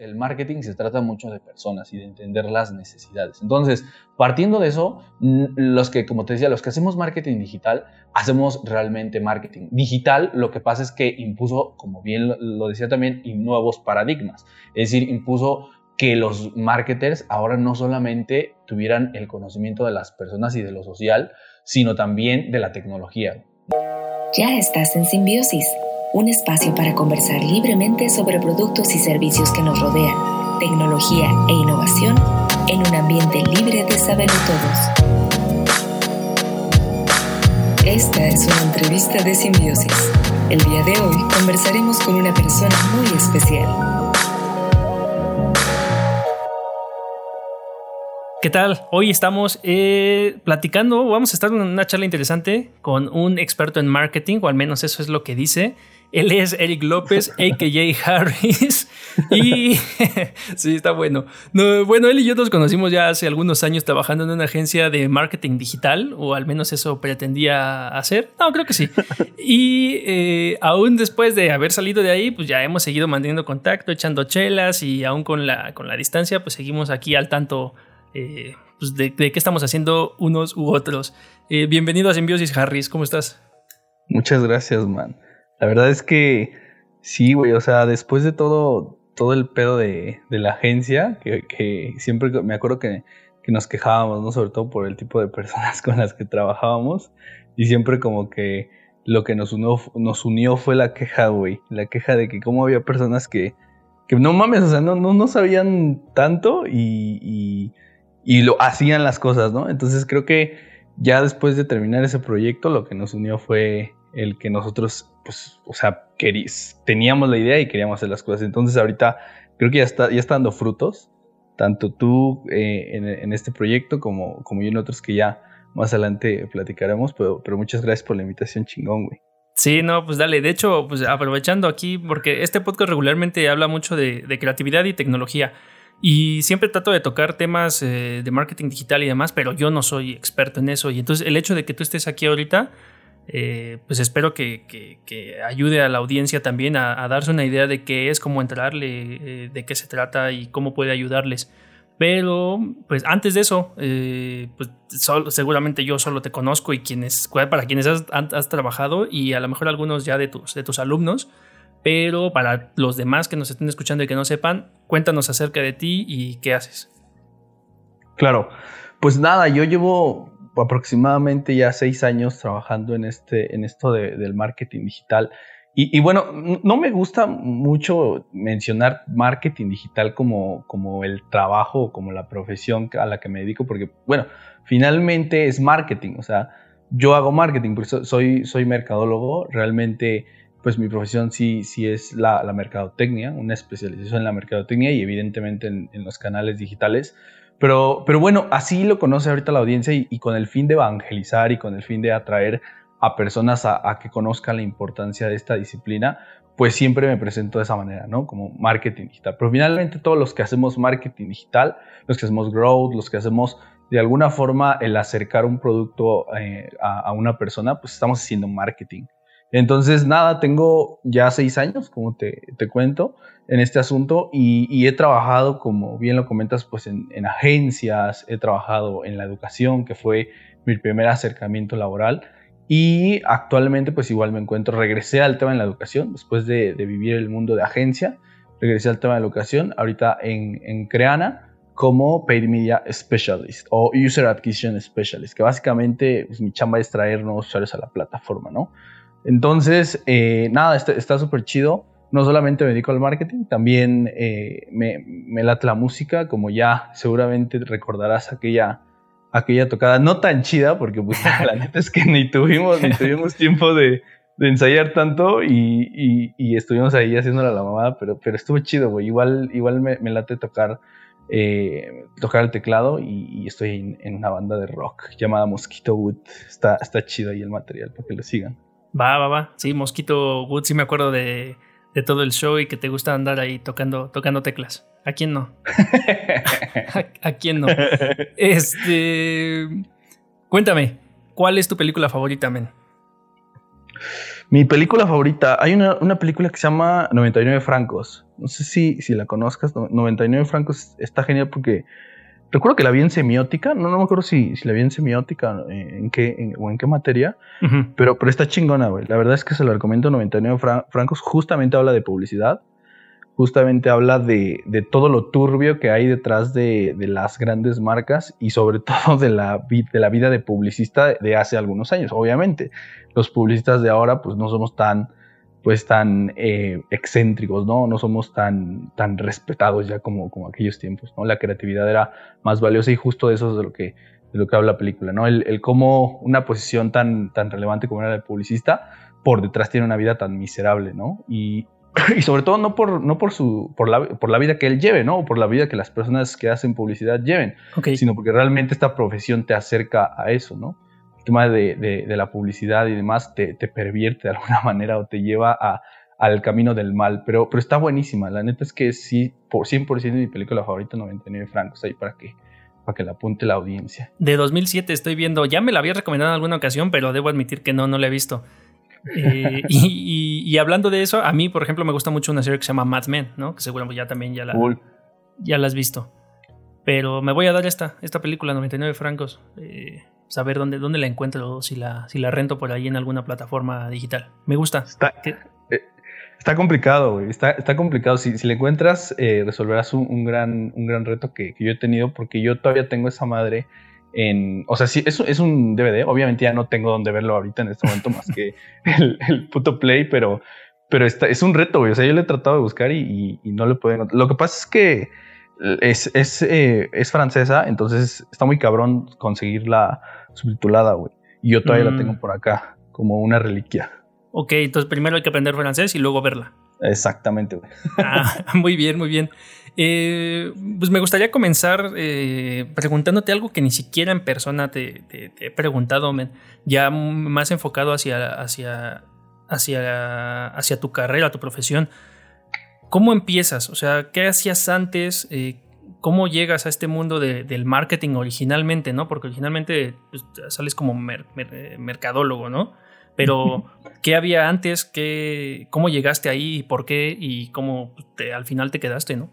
el marketing se trata mucho de personas y de entender las necesidades. Entonces, partiendo de eso, los que, como te decía, los que hacemos marketing digital, hacemos realmente marketing digital. Lo que pasa es que impuso, como bien lo decía también, nuevos paradigmas. Es decir, impuso que los marketers ahora no solamente tuvieran el conocimiento de las personas y de lo social, sino también de la tecnología. Ya estás en Simbiosis un espacio para conversar libremente sobre productos y servicios que nos rodean, tecnología e innovación en un ambiente libre de saberlo todos. Esta es una entrevista de simbiosis. El día de hoy conversaremos con una persona muy especial. ¿Qué tal? Hoy estamos eh, platicando, vamos a estar en una charla interesante con un experto en marketing, o al menos eso es lo que dice. Él es Eric López, a.k.a. Harris. Y sí, está bueno. bueno, él y yo nos conocimos ya hace algunos años trabajando en una agencia de marketing digital, o al menos eso pretendía hacer. No, creo que sí. Y eh, aún después de haber salido de ahí, pues ya hemos seguido manteniendo contacto, echando chelas y aún con la, con la distancia, pues seguimos aquí al tanto eh, pues de, qué estamos haciendo unos u otros. Eh, bienvenido a Simbiosis, Harris, ¿cómo estás? Muchas gracias, man. La verdad es que sí, güey, o sea, después de todo, todo el pedo de, la agencia, que, siempre me acuerdo que, nos quejábamos, ¿no? Sobre todo por el tipo de personas con las que trabajábamos, y siempre como que lo que nos unió, nos unió fue la queja, güey, la queja de que cómo había personas que, que no mames, o sea, no, no, no sabían tanto y y lo hacían las cosas, ¿no? Entonces creo que ya después de terminar ese proyecto, lo que nos unió fue el que nosotros, pues, o sea, teníamos la idea y queríamos hacer las cosas. Entonces ahorita creo que ya está, ya está dando frutos, tanto tú eh, en, este proyecto como, como yo en otros que ya más adelante platicaremos, pero, pero muchas gracias por la invitación chingón, güey. Sí, no, pues dale. De hecho, pues aprovechando aquí, porque este podcast regularmente habla mucho de creatividad y tecnología. Y siempre trato de tocar temas eh, de marketing digital y demás, pero yo no soy experto en eso. Y entonces el hecho de que tú estés aquí ahorita, eh, pues espero que, ayude a la audiencia también a, darse una idea de qué es, cómo entrarle, eh, de qué se trata y cómo puede ayudarles. Pero, pues antes de eso, pues seguramente yo solo te conozco y quienes, para quienes has, has, trabajado y a lo mejor algunos ya de tus, de tus alumnos. Pero para los demás que nos estén escuchando y que no sepan, cuéntanos acerca de ti y qué haces. Claro, pues nada, yo llevo aproximadamente ya seis años trabajando en, este, en esto del marketing digital. Y, bueno, no me gusta mucho mencionar marketing digital como, como el trabajo, como la profesión a la que me dedico, porque bueno, finalmente es marketing, o sea, yo hago marketing, soy, soy mercadólogo, realmente pues mi profesión sí, sí es la, mercadotecnia, una especialización en la mercadotecnia y evidentemente en, los canales digitales. Pero, pero bueno, así lo conoce ahorita la audiencia y, con el fin de evangelizar y con el fin de atraer a personas a, que conozcan la importancia de esta disciplina, pues siempre me presento de esa manera, ¿no? Como marketing digital. Pero finalmente todos los que hacemos marketing digital, los que hacemos growth, los que hacemos de alguna forma el acercar un producto eh, a, a, una persona, pues estamos haciendo marketing. Entonces, nada, tengo ya seis años, como te, cuento, en este asunto y, he trabajado, como bien lo comentas, pues en, agencias, he trabajado en la educación, que fue mi primer acercamiento laboral y actualmente pues igual me encuentro, regresé al tema de la educación, después de, vivir el mundo de agencia, regresé al tema de la educación, ahorita en, Creana como Paid Media Specialist o User Acquisition Specialist, que básicamente pues, mi chamba es traer nuevos usuarios a la plataforma, ¿no? Entonces, eh, nada, está súper chido. No solamente me dedico al marketing, también eh, me, late la música, como ya seguramente recordarás aquella, aquella tocada, no tan chida, porque pues, la neta es que ni tuvimos, ni tuvimos tiempo de, ensayar tanto y, estuvimos ahí haciéndola la mamada, pero, pero estuvo chido, güey. Igual, igual me, late tocar, eh, tocar el teclado y, estoy en, una banda de rock llamada Mosquito Wood. Está, está chido ahí el material para que lo sigan. Va, va, va. Sí, Mosquito Wood, sí me acuerdo de, todo el show y que te gusta andar ahí tocando, tocando teclas. ¿A quién no? ¿A, quién no? Este. Cuéntame, ¿cuál es tu película favorita, men? Mi película favorita, hay una, una, película que se llama 99 francos. No sé si, si la conozcas, 99 francos está genial porque recuerdo que la vi en semiótica, no, no me acuerdo si, si la vi en semiótica eh, en qué, o en qué materia, pero, pero está chingona, güey. La verdad es que se lo recomiendo 99 francos, justamente habla de publicidad justamente habla de, todo lo turbio que hay detrás de, las grandes marcas y sobre todo de la, de la vida de publicista de hace algunos años. Obviamente, los publicistas de ahora pues no somos tan pues tan eh, excéntricos, ¿no? No somos tan, tan respetados ya como, como aquellos tiempos, ¿no? La creatividad era más valiosa y justo de eso es de lo que, de lo que habla la película, ¿no? El, el cómo una posición tan, tan relevante como era la de publicista por detrás tiene una vida tan miserable, ¿no? Y, y sobre todo no por, no por, su, por, la, por la vida que él lleve, ¿no? O por la vida que las personas que hacen publicidad lleven, sino porque realmente esta profesión te acerca a eso, ¿no? El tema de, de, la publicidad y demás te, te, pervierte de alguna manera o te lleva a, al camino del mal, pero, pero está buenísima. La neta es que sí, por 100% de mi película favorita, 99 francos, ahí para que, para que la apunte la audiencia. De 2007 estoy viendo, ya me la había recomendado en alguna ocasión, pero debo admitir que no, no la he visto. Eh, y, hablando de eso, a mí, por ejemplo, me gusta mucho una serie que se llama Mad Men, ¿no? Que seguramente ya también ya la, ya la has visto. Pero me voy a dar esta, esta película, 99 francos. Eh, saber dónde, dónde la encuentro, si la, si la rento por ahí en alguna plataforma digital. Me gusta. Está, eh, está complicado, güey. Está, está complicado. Si, si la encuentras, resolverás un, gran, un gran reto que, que yo he tenido, porque yo todavía tengo esa madre o sea, sí, es, es un DVD, obviamente ya no tengo donde verlo ahorita en este momento más que el, puto play, pero, pero está, es un reto, güey. O sea, yo le he tratado de buscar y, no le puedo encontrar. Lo que pasa es que es, es, eh, es, francesa, entonces está muy cabrón conseguirla subtitulada, güey. Y yo todavía la tengo mm. por acá, como una reliquia. Ok, entonces primero hay que aprender francés y luego verla. Exactamente, güey. Ah, muy bien, muy bien. Eh, pues me gustaría comenzar eh, preguntándote algo que ni siquiera en persona te, he preguntado, ya más enfocado hacia, hacia, hacia, hacia tu carrera, tu profesión. ¿Cómo empiezas? O sea, ¿qué hacías antes? Eh, ¿Cómo llegas a este mundo del marketing originalmente, no? Porque originalmente pues, sales como mercadólogo, ¿no? Pero, ¿qué había antes? ¿Qué, ¿Cómo llegaste ahí? ¿Por qué? Y cómo te, al final te quedaste, ¿no?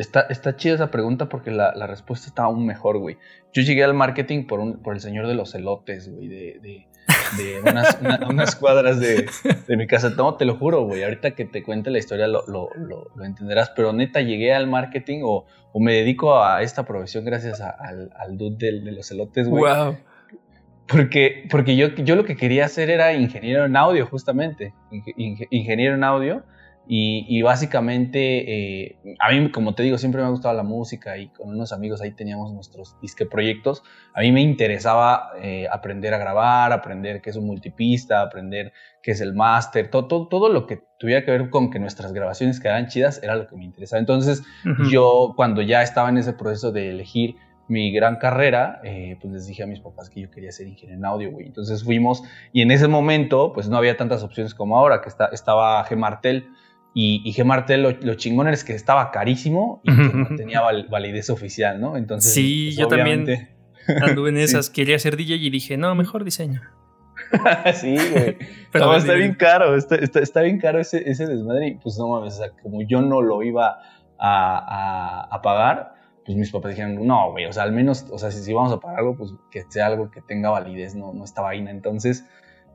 Está, está chida esa pregunta porque la, respuesta está aún mejor, güey. Yo llegué al marketing por, un, por el señor de los elotes, güey, de, unas, cuadras de, mi casa. No, te lo juro, güey. Ahorita que te cuente la historia lo, entenderás. Pero neta, llegué al marketing o, me dedico a esta profesión gracias al, dude de, los elotes, güey. Wow. Porque, porque yo, yo lo que quería hacer era ingeniero en audio, justamente. ingeniero en audio. Y, básicamente, eh, a mí, como te digo, siempre me ha gustado la música y con unos amigos ahí teníamos nuestros disque proyectos. A mí me interesaba eh, aprender a grabar, aprender qué es un multipista, aprender qué es el máster, todo, todo, lo que tuviera que ver con que nuestras grabaciones quedaran chidas era lo que me interesaba. Entonces, yo cuando ya estaba en ese proceso de elegir mi gran carrera, eh, pues les dije a mis papás que yo quería ser ingeniero en audio, güey. Entonces fuimos y en ese momento, pues no había tantas opciones como ahora, que está, estaba Gemartel y, y Gemartel lo, chingón es que estaba carísimo y no tenía validez oficial, ¿no? Entonces, sí, pues, yo también anduve en esas. Quería ser DJ y dije, no, mejor diseño. sí, güey. Pero está bien caro, está, está, bien caro ese, ese, desmadre. Y pues no mames, o sea, como yo no lo iba a, a, pagar, pues mis papás dijeron, no, güey, o sea, al menos, o sea, si, si, vamos a pagar algo, pues que sea algo que tenga validez, no, no esta vaina. Entonces,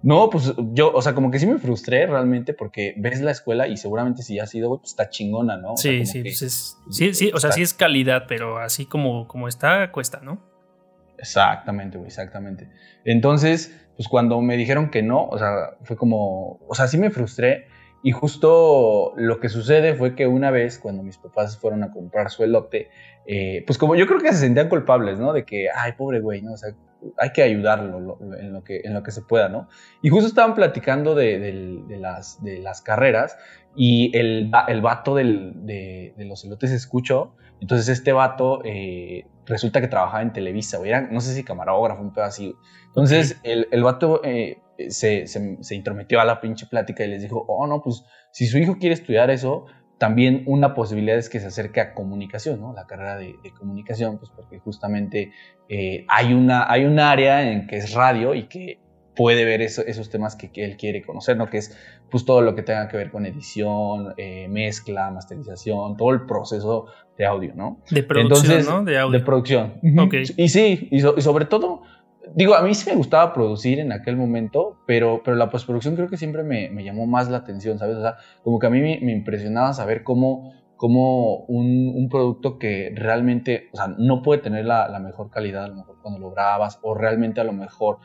no, pues yo, o sea, como que sí me frustré realmente porque ves la escuela y seguramente si ya ha sido, pues está chingona, ¿no? sí, sí, pues sí, sí, o sea, sí es calidad, pero así como, como está, cuesta, ¿no? Exactamente, güey, exactamente. Entonces, pues cuando me dijeron que no, o sea, fue como, o sea, sí me frustré y justo lo que sucede fue que una vez cuando mis papás fueron a comprar su elote, eh, pues como yo creo que se sentían culpables, ¿no? De que, ay, pobre güey, ¿no? O sea, hay que ayudarlo en, lo que, en lo que se pueda, ¿no? Y justo estaban platicando de, las, de las carreras y el, el vato de, los elotes escuchó. Entonces este vato eh, resulta que trabajaba en Televisa, o no sé si camarógrafo, un pedo así. Entonces el, el vato eh, se, se, se intrometió a la pinche plática y les dijo, oh, no, pues si su hijo quiere estudiar eso, también una posibilidad es que se acerque a comunicación, ¿no? La carrera de, comunicación, pues porque justamente eh, hay, una, hay un área en que es radio y que puede ver esos temas que, él quiere conocer, ¿no? Que es pues todo lo que tenga que ver con edición, eh, mezcla, masterización, todo el proceso de audio, ¿no? De producción, ¿no? De audio. De producción. Y sí, y, sobre todo, digo, a mí sí me gustaba producir en aquel momento, pero, pero la postproducción creo que siempre me, llamó más la atención, ¿sabes? O sea, como que a mí me, impresionaba saber cómo, cómo un, producto que realmente, o sea, no puede tener la, la mejor calidad a lo mejor cuando lo grabas, o realmente a lo mejor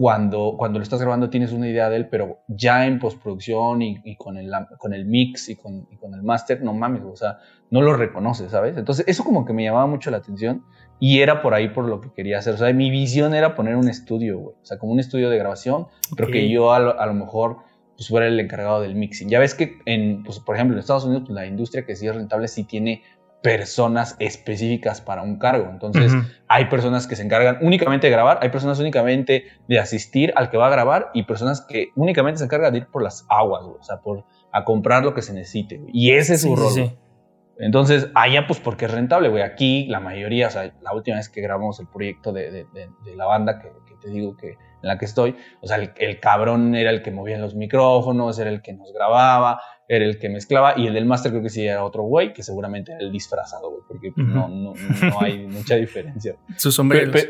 cuando, cuando lo estás grabando tienes una idea de él, pero ya en postproducción y, con, el, con el mix y con, con el master, no mames, o sea, no lo reconoces, ¿sabes? Entonces, eso como que me llamaba mucho la atención y era por ahí por lo que quería hacer. O sea, mi visión era poner un estudio, güey. O sea, como un estudio de grabación, pero que yo a lo, mejor pues, fuera el encargado del mixing. Ya ves que, en, pues, por ejemplo, en Estados Unidos, pues, la industria que sí es rentable sí tiene personas específicas para un cargo. Entonces, hay personas que se encargan únicamente de grabar, hay personas únicamente de asistir al que va a grabar y personas que únicamente se encargan de ir por las aguas, o sea, por a comprar lo que se necesite. Y ese es su rol. Entonces, allá pues porque es rentable, güey. Aquí la mayoría, o sea, la última vez que grabamos el proyecto de, la banda que, te digo que en la que estoy, o sea, el, el, cabrón era el que movía los micrófonos, era el que nos grababa, era el que mezclaba y el del máster creo que sí era otro güey, que seguramente era el disfrazado, güey, porque no, no, no, hay mucha diferencia. Sus sombreros.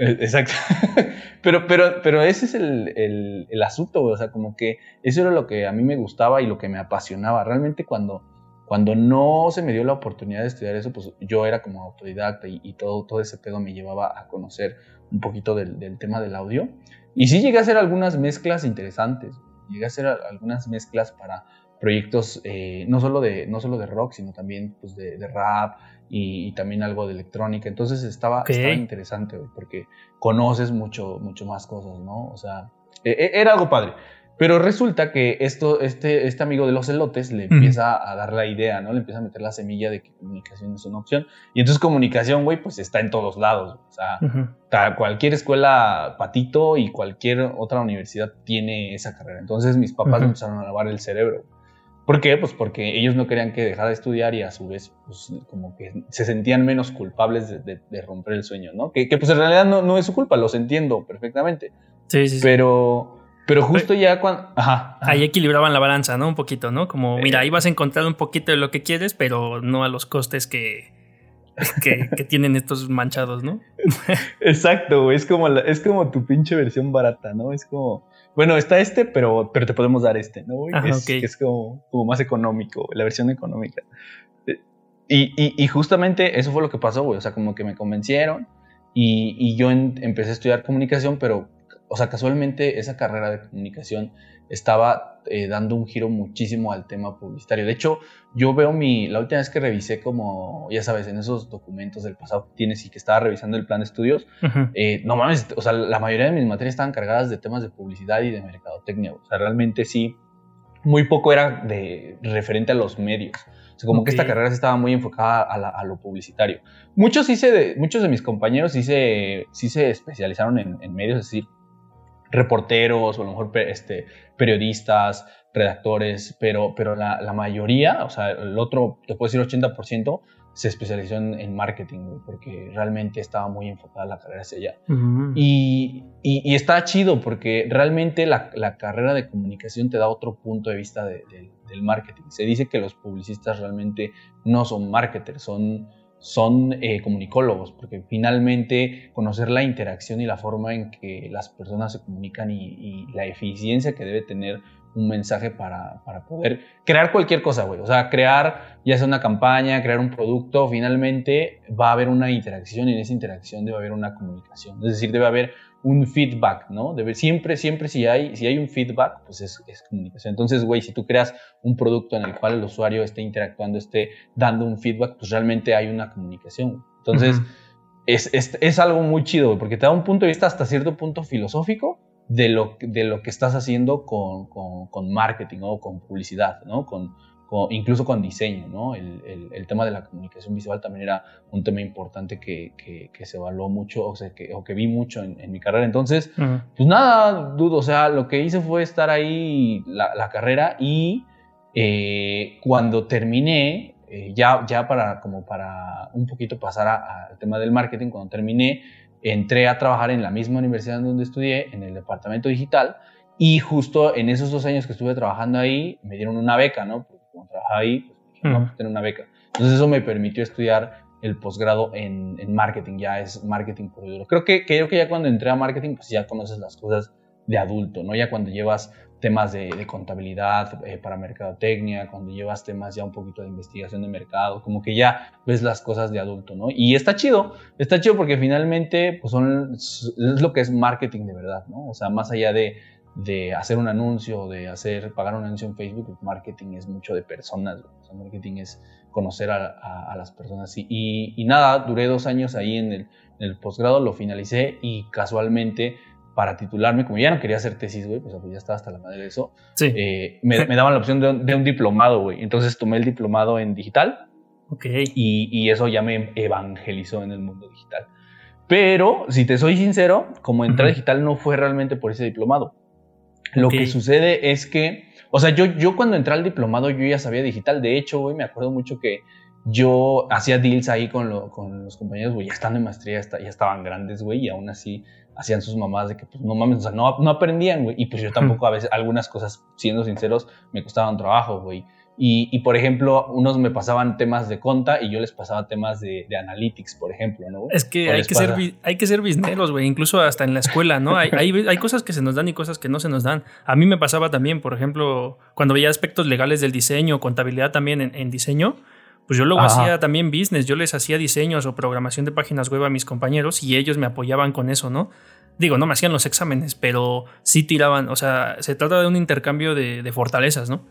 Eh, exacto. pero, pero, pero ese es el, el, el, asunto, güey. O sea, como que eso era lo que a mí me gustaba y lo que me apasionaba. Realmente cuando, cuando no se me dio la oportunidad de estudiar eso, pues yo era como autodidacta y, todo, todo ese pedo me llevaba a conocer un poquito del, del, tema del audio. Y sí llegué a hacer algunas mezclas interesantes. Llegué a hacer algunas mezclas para proyectos eh, no, solo de, no solo de rock, sino también pues, de, rap y, también algo de electrónica. Entonces estaba, estaba interesante, porque conoces mucho, mucho más cosas, ¿no? O sea, e, e, era algo padre. Pero resulta que esto, este, este amigo de los elotes le empieza a dar la idea, ¿no? Le empieza a meter la semilla de que comunicación es una opción. Y entonces comunicación, güey, pues está en todos lados. O sea, cualquier escuela patito y cualquier otra universidad tiene esa carrera. Entonces mis papás me empezaron a lavar el cerebro. ¿Por qué? Pues porque ellos no querían que dejara de estudiar y a su vez, pues como que se sentían menos culpables de, romper el sueño, ¿no? Que, pues en realidad no, no, es su culpa, los entiendo perfectamente. Sí, sí. Pero, pero justo ya cuando... Ajá, Ahí equilibraban la balanza, ¿no? Un poquito, ¿no? Como, mira, ahí vas a encontrar un poquito de lo que quieres, pero no a los costes que, que, tienen estos manchados, ¿no? Exacto, es como, es como tu pinche versión barata, ¿no? Es como bueno, está este, pero, pero te podemos dar este, ¿no? es, es como, como, más económico, la versión económica. Eh, y, y, justamente eso fue lo que pasó, güey. O sea, como que me convencieron y, y yo empecé a estudiar comunicación, pero, o sea, casualmente esa carrera de comunicación estaba eh, dando un giro muchísimo al tema publicitario. De hecho, yo veo mi, la última vez que revisé como, ya sabes, en esos documentos del pasado que tienes y que estaba revisando el plan de estudios, eh, no mames, o sea, la mayoría de mis materias estaban cargadas de temas de publicidad y de mercadotecnia. O sea, realmente sí, muy poco era de referente a los medios. O sea, como que esta carrera estaba muy enfocada a, lo publicitario. Muchos, sí se, muchos de mis compañeros sí se, sí se especializaron en, en medios, es decir, reporteros o a lo mejor este, periodistas, redactores, pero, pero la, la, mayoría, o sea, el otro, te puedo decir 80%, se especializó en, marketing, porque realmente estaba muy enfocada la carrera hacia allá. y, y, está chido porque realmente la, la, carrera de comunicación te da otro punto de vista del marketing. Se dice que los publicistas realmente no son marketers, son son eh, comunicólogos, porque finalmente conocer la interacción y la forma en que las personas se comunican y, la eficiencia que debe tener un mensaje para, para poder crear cualquier cosa, güey. O sea, crear ya sea una campaña, crear un producto, finalmente va a haber una interacción y en esa interacción debe haber una comunicación. Es decir, debe haber un feedback, ¿no? Debe, siempre, siempre si hay, si hay un feedback, pues es, es comunicación. Entonces, güey, si tú creas un producto en el cual el usuario esté interactuando, esté dando un feedback, pues realmente hay una comunicación. Entonces, es, es, es, algo muy chido, porque te da un punto de vista hasta cierto punto filosófico de lo, de lo que estás haciendo con, con, con marketing o con publicidad, ¿no? Con, incluso con diseño, ¿no? El, el, tema de la comunicación visual también era un tema importante que, que, se evaluó mucho, o, sea, que, o que vi mucho en, mi carrera. Entonces, pues nada, dudo, o sea, lo que hice fue estar ahí la, la carrera y eh, cuando terminé, eh, ya, ya para, como para un poquito pasar al tema del marketing, cuando terminé, entré a trabajar en la misma universidad donde estudié, en el departamento digital, y justo en esos dos años que estuve trabajando ahí, me dieron una beca, ¿no? Como trabajaba ahí, pues, pues tener una beca. Entonces eso me permitió estudiar el posgrado en, en, marketing, ya es marketing por duro. Creo que, creo que ya cuando entré a marketing, pues ya conoces las cosas de adulto, ¿no? Ya cuando llevas temas de, de contabilidad eh, para mercadotecnia, cuando llevas temas ya un poquito de investigación de mercado, como que ya ves las cosas de adulto, ¿no? Y está chido, está chido porque finalmente pues son, es lo que es marketing de verdad, ¿no? O sea, más allá de, de hacer un anuncio, de hacer, pagar un anuncio en Facebook, marketing es mucho de personas, o sea, marketing es conocer a, a, las personas. Y, y, nada, duré dos años ahí en el, en el posgrado, lo finalicé y casualmente para titularme, como ya no quería hacer tesis, güey, pues, pues ya estaba hasta la madre de eso, sí. eh, me, me, daban la opción de un, de un diplomado, güey. Entonces tomé el diplomado en digital. Y, y, eso ya me evangelizó en el mundo digital. Pero, si te soy sincero, como uh -huh. digital no fue realmente por ese diplomado. Lo okay. que sucede es que, o sea, yo, yo cuando entré al diplomado yo ya sabía digital. De hecho, güey, me acuerdo mucho que yo hacía deals ahí con, lo, con los compañeros, güey, ya estando en maestría, ya, ya estaban grandes, güey, y aún así hacían sus mamás de que, pues, no mames, o sea, no, no aprendían, güey. Y pues yo tampoco, a veces, algunas cosas, siendo sinceros, me costaban trabajo, güey. Y, y, por ejemplo, unos me pasaban temas de conta y yo les pasaba temas de, de analytics, por ejemplo, ¿no? Es que hay que, ser, hay que ser bisneros, güey, incluso hasta en la escuela, ¿no? hay, hay, hay, cosas que se nos dan y cosas que no se nos dan. A mí me pasaba también, por ejemplo, cuando veía aspectos legales del diseño, contabilidad también en, en diseño, pues yo luego Ajá. hacía también business, yo les hacía diseños o programación de páginas web a mis compañeros y ellos me apoyaban con eso, ¿no? Digo, no me hacían los exámenes, pero sí tiraban, o sea, se trata de un intercambio de, de fortalezas, ¿no?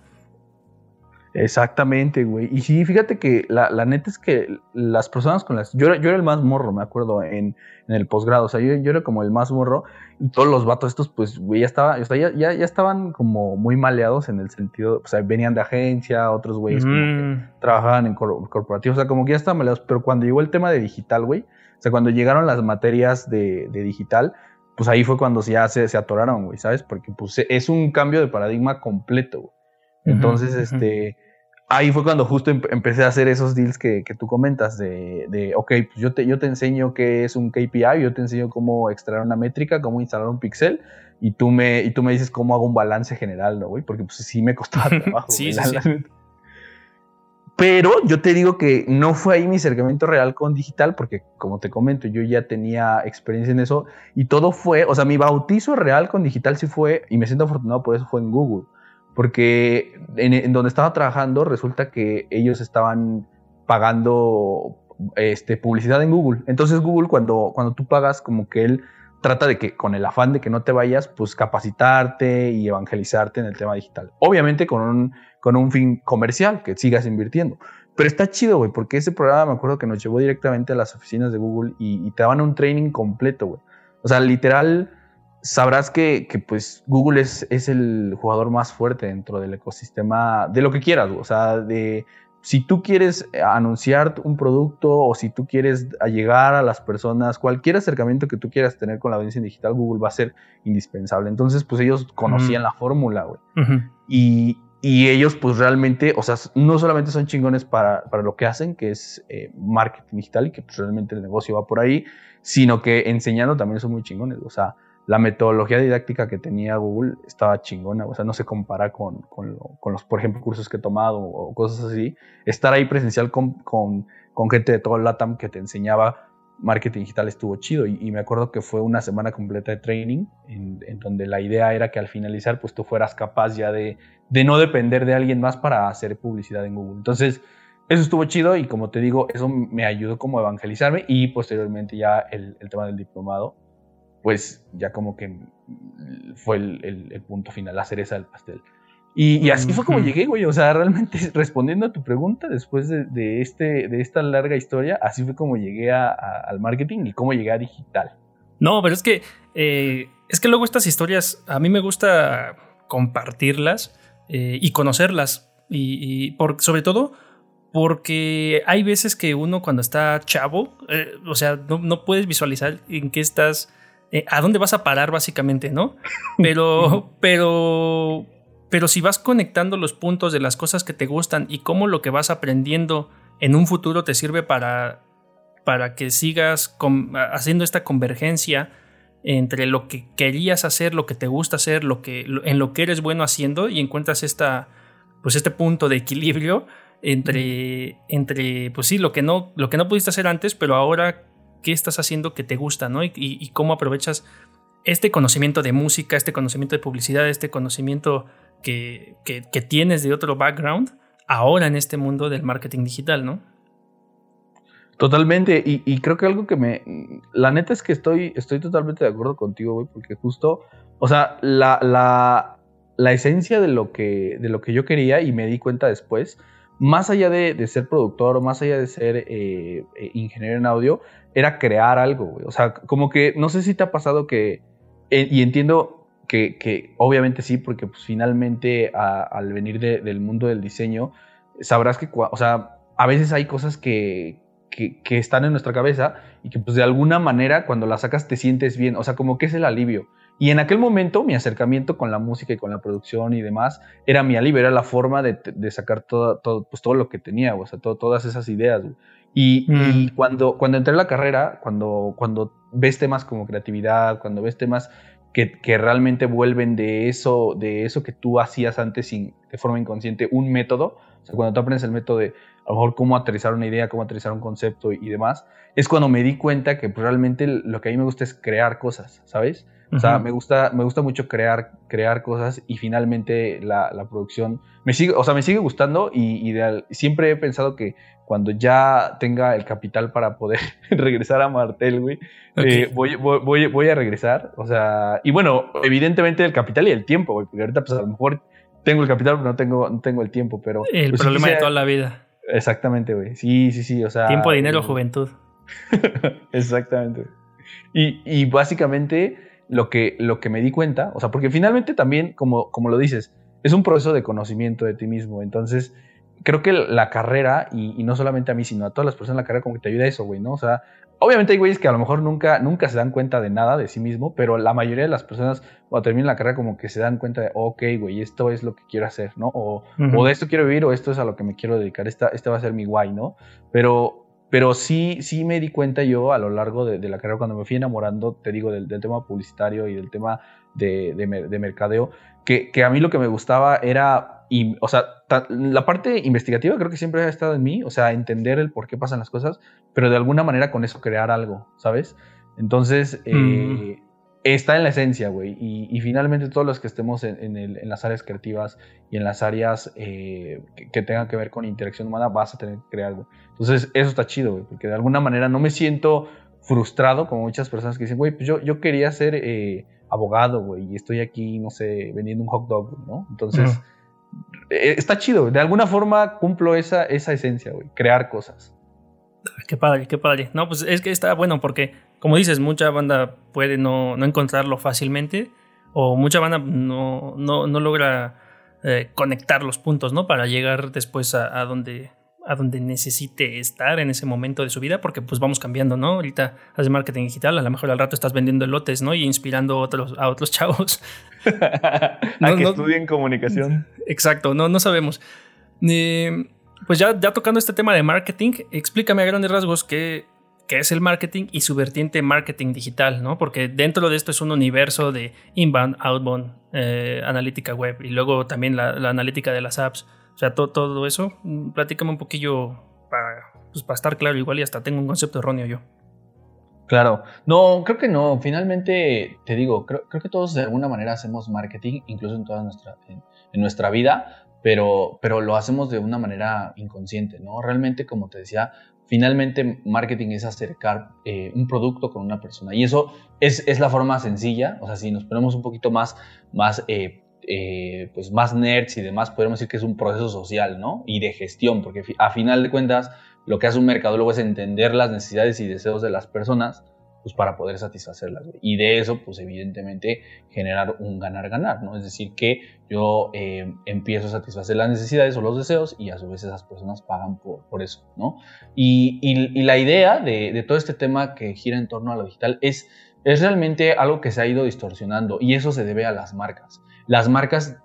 Exactamente, güey. Y sí, fíjate que la, la, neta es que las personas con las... Yo era, yo era el más morro, me acuerdo, en, en el posgrado. O sea, yo, yo, era como el más morro y todos los vatos estos, pues, güey, ya, estaba, o sea, ya, ya, ya, estaban como muy maleados en el sentido... O sea, venían de agencia, otros güeyes mm. como que trabajaban en cor corporativos. O sea, como que ya estaban maleados. Pero cuando llegó el tema de digital, güey, o sea, cuando llegaron las materias de, de digital, pues ahí fue cuando ya se, se atoraron, güey, ¿sabes? Porque pues es un cambio de paradigma completo, güey. Entonces, uh -huh, este, ahí fue cuando justo em empecé a hacer esos deals que, que tú comentas de, de, ok, pues yo te, yo te enseño qué es un KPI, yo te enseño cómo extraer una métrica, cómo instalar un pixel, y tú me, y tú me dices cómo hago un balance general, ¿no, güey? Porque pues sí me costaba trabajo. sí, sí, sí. Pero yo te digo que no fue ahí mi acercamiento real con digital, porque como te comento, yo ya tenía experiencia en eso y todo fue, o sea, mi bautizo real con digital sí fue, y me siento afortunado por eso, fue en Google porque en, donde estaba trabajando resulta que ellos estaban pagando este, publicidad en Google. Entonces Google cuando, cuando tú pagas como que él trata de que con el afán de que no te vayas, pues capacitarte y evangelizarte en el tema digital. Obviamente con un, con un fin comercial, que sigas invirtiendo. Pero está chido, güey, porque ese programa me acuerdo que nos llevó directamente a las oficinas de Google y, y te daban un training completo, güey. O sea, literal sabrás que, que, pues Google es, es el jugador más fuerte dentro del ecosistema de lo que quieras, o sea, de si tú quieres anunciar un producto o si tú quieres llegar a las personas, cualquier acercamiento que tú quieras tener con la audiencia digital, Google va a ser indispensable. Entonces, pues ellos conocían uh -huh. la fórmula, güey. Uh -huh. y, y, ellos, pues realmente, o sea, no solamente son chingones para, para lo que hacen, que es eh, marketing digital y que pues, realmente el negocio va por ahí, sino que enseñando también son muy chingones, o sea, la metodología didáctica que tenía Google estaba chingona, o sea, no se compara con, con, lo, con, los, por ejemplo, cursos que he tomado o cosas así. Estar ahí presencial con, con, gente de todo el LATAM que te enseñaba marketing digital estuvo chido y, me acuerdo que fue una semana completa de training en, donde la idea era que al finalizar pues tú fueras capaz ya de, de no depender de alguien más para hacer publicidad en Google. Entonces, eso estuvo chido y como te digo, eso me ayudó como a evangelizarme y posteriormente ya el tema del diplomado pues ya como que fue el, el, el punto final, la cereza del pastel. Y, y, así fue como llegué, güey. O sea, realmente respondiendo a tu pregunta, después de, de, este, de esta larga historia, así fue como llegué a, a, al marketing y cómo llegué a digital. No, pero es que, eh, es que luego estas historias, a mí me gusta compartirlas eh, y conocerlas. Y, y por, sobre todo porque hay veces que uno cuando está chavo, eh, o sea, no, no puedes visualizar en qué estás eh, a dónde vas a parar básicamente, ¿no? Pero, pero, pero si vas conectando los puntos de las cosas que te gustan y cómo lo que vas aprendiendo en un futuro te sirve para, para que sigas haciendo esta convergencia entre lo que querías hacer, lo que te gusta hacer, lo que, en lo que eres bueno haciendo y encuentras esta, pues este punto de equilibrio entre, entre pues sí, lo que, no, lo que no pudiste hacer antes, pero ahora qué estás haciendo que te gusta, ¿no? Y, cómo aprovechas este conocimiento de música, este conocimiento de publicidad, este conocimiento que, que, tienes de otro background ahora en este mundo del marketing digital, ¿no? Totalmente, y, creo que algo que me... La neta es que estoy, estoy totalmente de acuerdo contigo, güey, porque justo, o sea, la, la, la, esencia de lo, que, de lo que yo quería y me di cuenta después, más allá de, ser productor más allá de ser eh, eh, ingeniero en audio, era crear algo. O sea, como que, no sé si te ha pasado que, eh, y entiendo que, que, obviamente sí, porque pues finalmente al venir del mundo del diseño, sabrás que, o sea, a veces hay cosas que, que, están en nuestra cabeza y que pues de alguna manera cuando la sacas te sientes bien, o sea, como que es el alivio. Y en aquel momento mi acercamiento con la música y con la producción y demás era mi alivio, era la forma de, sacar todo, todo, pues todo lo que tenía, o sea, todas esas ideas. Y, mm. cuando, cuando entré en la carrera, cuando, cuando ves temas como creatividad, cuando ves temas que, que, realmente vuelven de eso, de eso que tú hacías antes sin, de forma inconsciente, un método, o sea, cuando tú aprendes el método de a lo mejor cómo aterrizar una idea, cómo aterrizar un concepto y, demás, es cuando me di cuenta que pues, realmente lo que a mí me gusta es crear cosas, ¿sabes? O sea, me gusta, me gusta mucho crear, crear cosas y finalmente la, la producción me sigue, o sea, me sigue gustando y, siempre he pensado que cuando ya tenga el capital para poder regresar a Martel, güey, eh, voy, voy, voy, a regresar. O sea, y bueno, evidentemente el capital y el tiempo, güey, porque ahorita pues a lo mejor tengo el capital, pero no tengo, no tengo el tiempo, pero... El pues, problema de toda la vida. Exactamente, güey. Sí, sí, sí. O sea. Tiempo, dinero, juventud. Exactamente. Y, y, básicamente lo que, lo que me di cuenta, o sea, porque finalmente también, como, como lo dices, es un proceso de conocimiento de ti mismo. Entonces, creo que la carrera, y, y, no solamente a mí, sino a todas las personas en la carrera, como que te ayuda a eso, güey, ¿no? O sea, Obviamente hay güeyes que a lo mejor nunca, nunca se dan cuenta de nada de sí mismo, pero la mayoría de las personas cuando terminan la carrera como que se dan cuenta de, ok, güey, esto es lo que quiero hacer, ¿no? O, o, de esto quiero vivir o esto es a lo que me quiero dedicar, esta, este va a ser mi guay, ¿no? Pero, pero sí, sí me di cuenta yo a lo largo de, la carrera, cuando me fui enamorando, te digo, del, tema publicitario y del tema de, de mercadeo, que, que, a mí lo que me gustaba era y, o sea, la parte investigativa creo que siempre ha estado en mí, o sea, entender el por qué pasan las cosas, pero de alguna manera con eso crear algo, ¿sabes? Entonces, eh, mm. Está en la esencia, güey. Y, finalmente todos los que estemos en, las áreas creativas y en las áreas eh, que, tengan que ver con interacción humana, vas a tener que crear algo. Entonces, eso está chido, güey, porque de alguna manera no me siento frustrado como muchas personas que dicen, güey, pues yo, yo quería ser eh, abogado, güey, y estoy aquí, no sé, vendiendo un hot dog, ¿no? Entonces... Eh, está chido. De alguna forma cumplo esa, esa esencia, güey. Crear cosas. Qué padre, qué padre. No, pues es que está bueno porque, como dices, mucha banda puede no, encontrarlo fácilmente o mucha banda no, no, logra eh, conectar los puntos, ¿no? Para llegar después a, a donde, a donde necesite estar en ese momento de su vida, porque pues vamos cambiando, ¿no? Ahorita haces marketing digital, a lo mejor al rato estás vendiendo lotes, ¿no? Y inspirando a otros, a otros chavos. a que estudien comunicación. Exacto, no, no sabemos. Eh, pues ya, ya tocando este tema de marketing, explícame a grandes rasgos qué, qué es el marketing y su vertiente marketing digital, ¿no? Porque dentro de esto es un universo de inbound, outbound, eh, analítica web y luego también la, la analítica de las apps. O sea, todo, todo eso, mm, platícame un poquillo para, pues, para estar claro, igual y hasta tengo un concepto erróneo yo. Claro, no, creo que no. Finalmente, te digo, creo, creo que todos de alguna manera hacemos marketing, incluso en toda nuestra, en, nuestra vida, pero, pero lo hacemos de una manera inconsciente, ¿no? Realmente, como te decía, finalmente marketing es acercar eh, un producto con una persona y eso es, la forma sencilla, o sea, si nos ponemos un poquito más, más eh, eh, pues más nerds y demás, podemos decir que es un proceso social, ¿no? Y de gestión, porque a final de cuentas lo que hace un mercadólogo es entender las necesidades y deseos de las personas, pues para poder satisfacerlas. Y de eso, pues evidentemente generar un ganar-ganar, ¿no? Es decir, que yo eh, empiezo a satisfacer las necesidades o los deseos y a su vez esas personas pagan por, por eso, ¿no? Y, y, la idea de, de todo este tema que gira en torno a lo digital es es realmente algo que se ha ido distorsionando y eso se debe a las marcas. Las marcas,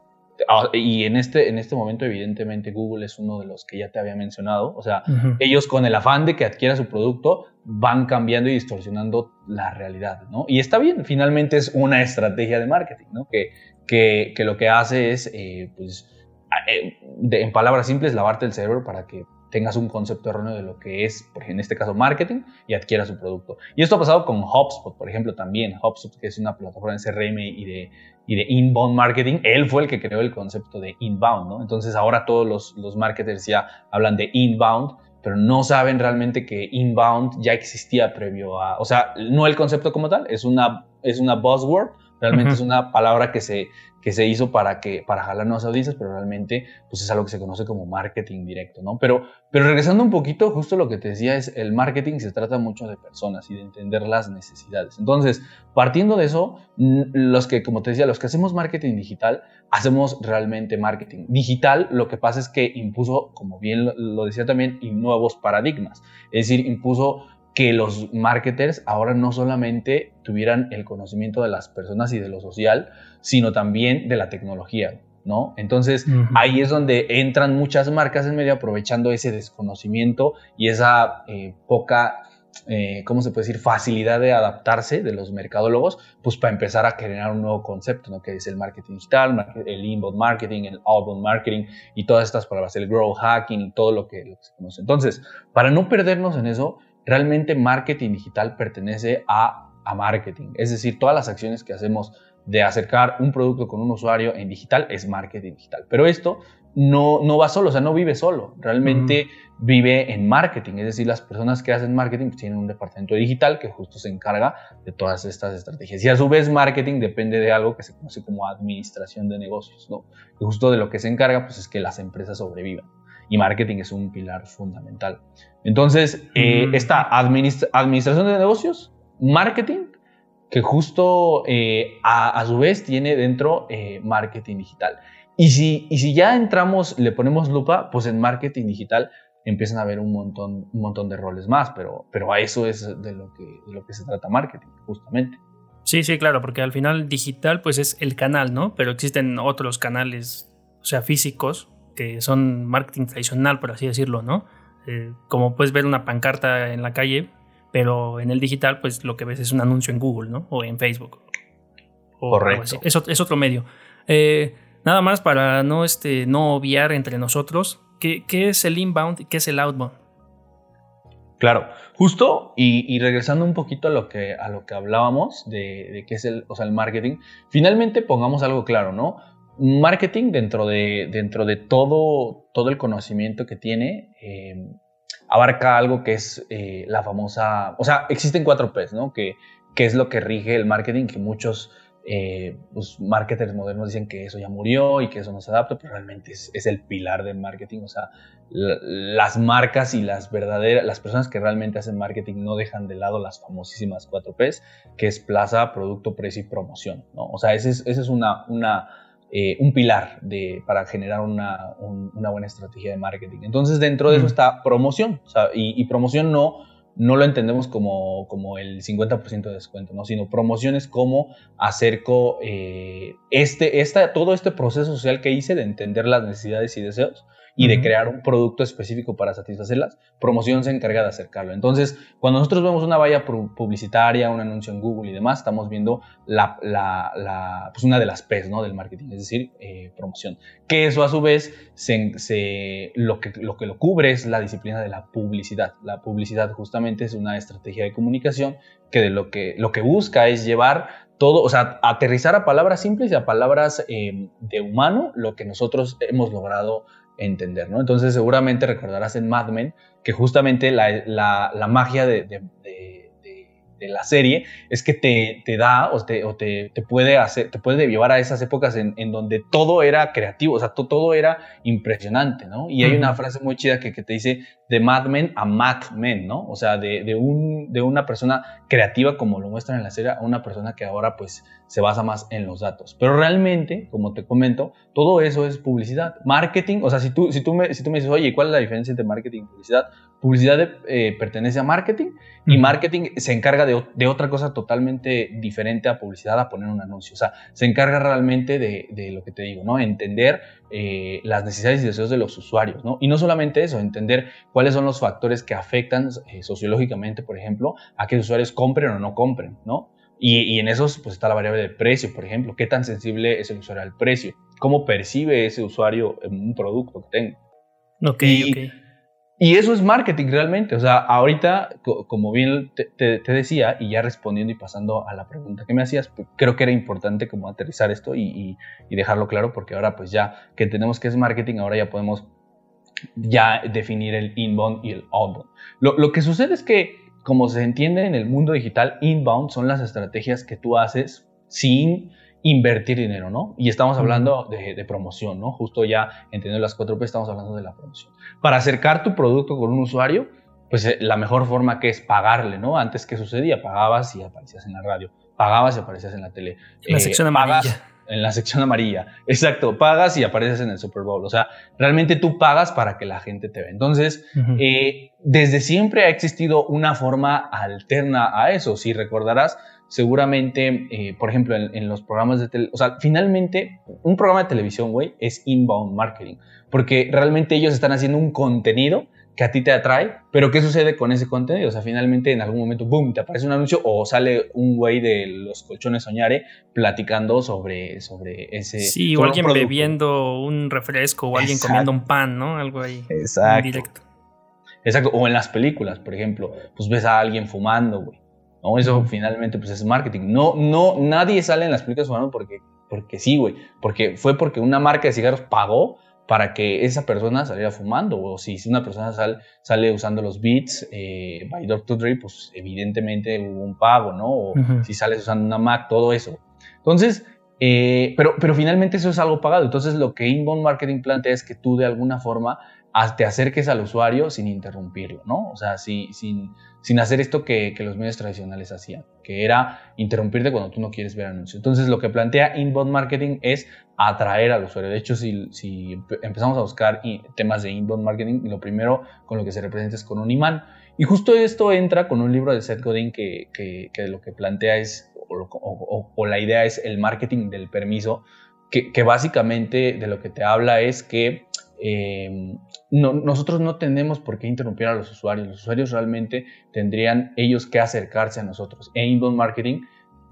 y en este, en este momento evidentemente Google es uno de los que ya te había mencionado, o sea, ellos con el afán de que adquiera su producto, van cambiando y distorsionando la realidad, ¿no? Y está bien, finalmente es una estrategia de marketing, ¿no? Que, que, que lo que hace es, eh, pues, eh, en palabras simples, lavarte el cerebro para que tengas un concepto erróneo de lo que es, por en este caso, marketing y adquieras su producto. Y esto ha pasado con HubSpot, por ejemplo, también. HubSpot, que es una plataforma de CRM y de, y de inbound marketing, él fue el que creó el concepto de inbound, ¿no? Entonces ahora todos los, los marketers ya hablan de inbound, pero no saben realmente que inbound ya existía previo a, o sea, no el concepto como tal, es una, es una buzzword, realmente es una palabra que se, que se hizo para, que, para jalar nuevas audiencias, pero realmente pues es algo que se conoce como marketing directo, ¿no? Pero, pero regresando un poquito, justo lo que te decía es, el marketing se trata mucho de personas y de entender las necesidades. Entonces, partiendo de eso, los que, como te decía, los que hacemos marketing digital, hacemos realmente marketing digital. Lo que pasa es que impuso, como bien lo decía también, nuevos paradigmas. Es decir, impuso que los marketers ahora no solamente tuvieran el conocimiento de las personas y de lo social, sino también de la tecnología, ¿no? Entonces ahí es donde entran muchas marcas en medio aprovechando ese desconocimiento y esa eh, poca, eh, ¿cómo se puede decir?, facilidad de adaptarse de los mercadólogos, pues para empezar a crear un nuevo concepto, ¿no? Que es el marketing digital, el inbound marketing, el outbound marketing y todas estas palabras, el grow hacking y todo lo que, lo que se conoce. Entonces, para no perdernos en eso, realmente marketing digital pertenece a, marketing. Es decir, todas las acciones que hacemos de acercar un producto con un usuario en digital es marketing digital. Pero esto no, no va solo, o sea, no vive solo. Realmente mm. vive en marketing. Es decir, las personas que hacen marketing pues, tienen un departamento digital que justo se encarga de todas estas estrategias. Y a su vez, marketing depende de algo que se conoce como administración de negocios, ¿no? Que justo de lo que se encarga pues, es que las empresas sobrevivan y marketing es un pilar fundamental. Entonces, eh, mm. esta administración de negocios, marketing, que justo eh, a, su vez tiene dentro eh, marketing digital. Y si, y si ya entramos, le ponemos lupa, pues en marketing digital empiezan a haber un montón, un montón de roles más, pero, pero a eso es de lo, que, de lo que se trata marketing, justamente. Sí, sí, claro, porque al final digital pues es el canal, ¿no? Pero existen otros canales, o sea, físicos, que son marketing tradicional, por así decirlo, ¿no? Eh, como puedes ver una pancarta en la calle, pero en el digital, pues lo que ves es un anuncio en Google, ¿no? O en Facebook. Correcto. Es, es, otro medio. Eh, nada más para no, este, no obviar entre nosotros, ¿qué, es el inbound y qué es el outbound? Claro, justo y, regresando un poquito a lo que, a lo que hablábamos de, de qué es el, o sea, el marketing, finalmente pongamos algo claro, ¿no? Marketing dentro de, dentro de todo, todo el conocimiento que tiene, eh, abarca algo que es eh, la famosa, o sea, existen cuatro P's, ¿no? Que, es lo que rige el marketing, que muchos eh, pues, marketers modernos dicen que eso ya murió y que eso no se adapta, pero realmente es, es el pilar del marketing, o sea, las marcas y las verdaderas, las personas que realmente hacen marketing no dejan de lado las famosísimas cuatro P's, que es plaza, producto, precio y promoción, ¿no? O sea, esa es, ese es una, una eh, un pilar de, para generar una, buena estrategia de marketing. Entonces, dentro de eso está promoción. y, promoción no, no lo entendemos como, como el 50% de descuento, ¿no? sino promoción es como acerco eh, este, esta, todo este proceso social que hice de entender las necesidades y deseos y de crear un producto específico para satisfacerlas, promoción se encarga de acercarlo. Entonces, cuando nosotros vemos una valla publicitaria, un anuncio en Google y demás, estamos viendo la, la, pues una de las P's ¿no? del marketing, es decir, eh, promoción. Que eso a su vez se, lo, que, lo que lo cubre es la disciplina de la publicidad. La publicidad justamente es una estrategia de comunicación que de lo que, lo que busca es llevar todo, o sea, aterrizar a palabras simples y a palabras eh, de humano lo que nosotros hemos logrado entender, ¿no? Entonces seguramente recordarás en Mad Men que justamente la, magia de, de la serie es que te, te da o, te, o te, te, puede hacer, te puede llevar a esas épocas en, en donde todo era creativo, o sea, todo era impresionante, ¿no? Y hay una frase muy chida que, que, te dice de Mad Men a Mad Men, ¿no? O sea, de, de, un, de una persona creativa como lo muestran en la serie a una persona que ahora pues se basa más en los datos. Pero realmente, como te comento, todo eso es publicidad. Marketing, o sea, si tú, si tú, me, si tú me dices, oye, ¿cuál es la diferencia entre marketing y publicidad? Publicidad eh, pertenece a marketing y marketing se encarga de, de, otra cosa totalmente diferente a publicidad, a poner un anuncio. O sea, se encarga realmente de, de lo que te digo, ¿no? Entender eh, las necesidades y deseos de los usuarios, ¿no? Y no solamente eso, entender cuál cuáles son los factores que afectan eh, sociológicamente, por ejemplo, a que los usuarios compren o no compren, ¿no? Y, en esos pues está la variable de precio, por ejemplo, qué tan sensible es el usuario al precio, cómo percibe ese usuario un producto que tenga. Ok, y, Y eso es marketing realmente. O sea, ahorita, como bien te, decía, y ya respondiendo y pasando a la pregunta que me hacías, pues, creo que era importante como aterrizar esto y, y, dejarlo claro, porque ahora pues ya que tenemos que es marketing, ahora ya podemos ya definir el inbound y el outbound. Lo, lo que sucede es que como se entiende en el mundo digital, inbound son las estrategias que tú haces sin invertir dinero, ¿no? Y estamos hablando de, promoción, ¿no? Justo ya entendiendo las cuatro P, estamos hablando de la promoción. Para acercar tu producto con un usuario, pues eh, la mejor forma que es pagarle, ¿no? Antes, ¿qué sucedía? Pagabas y aparecías en la radio, pagabas y aparecías en la tele. La sección amarilla en la sección amarilla. Exacto, pagas y apareces en el Super Bowl. O sea, realmente tú pagas para que la gente te vea. Entonces, eh, desde siempre ha existido una forma alterna a eso. Si recordarás, seguramente, eh, por ejemplo, en, los programas de televisión, o sea, finalmente, un programa de televisión, güey, es inbound marketing, porque realmente ellos están haciendo un contenido que a ti te atrae, pero ¿qué sucede con ese contenido? O sea, finalmente en algún momento, boom, te aparece un anuncio o sale un güey de los colchones Soñare platicando sobre, sobre ese... Sí, o alguien bebiendo un refresco o alguien comiendo un pan, ¿no? Algo ahí. Exacto. Directo. Exacto. O en las películas, por ejemplo, pues ves a alguien fumando, güey. ¿no? Eso finalmente pues es marketing. No, no, nadie sale en las películas fumando porque, porque sí, güey. Porque fue porque una marca de cigarros pagó para que esa persona saliera fumando. O si una persona sale usando los Beats eh, by Dr. Dre, pues evidentemente hubo un pago, ¿no? O si sales usando una Mac, todo eso. Entonces, eh, pero, pero finalmente eso es algo pagado. Entonces, lo que Inbound Marketing plantea es que tú de alguna forma te acerques al usuario sin interrumpirlo, ¿no? O sea, sin, sin hacer esto que, los medios tradicionales hacían, que era interrumpirte cuando tú no quieres ver anuncios. Entonces, lo que plantea Inbound Marketing es atraer al usuario. De hecho, si, empezamos a buscar temas de Inbound Marketing, lo primero con lo que se representa es con un imán. Y justo esto entra con un libro de Seth Godin que, lo que plantea es, o, la idea es el marketing del permiso, que básicamente de lo que te habla es que No, nosotros no tenemos por qué interrumpir a los usuarios. Los usuarios realmente tendrían ellos que acercarse a nosotros. E inbound marketing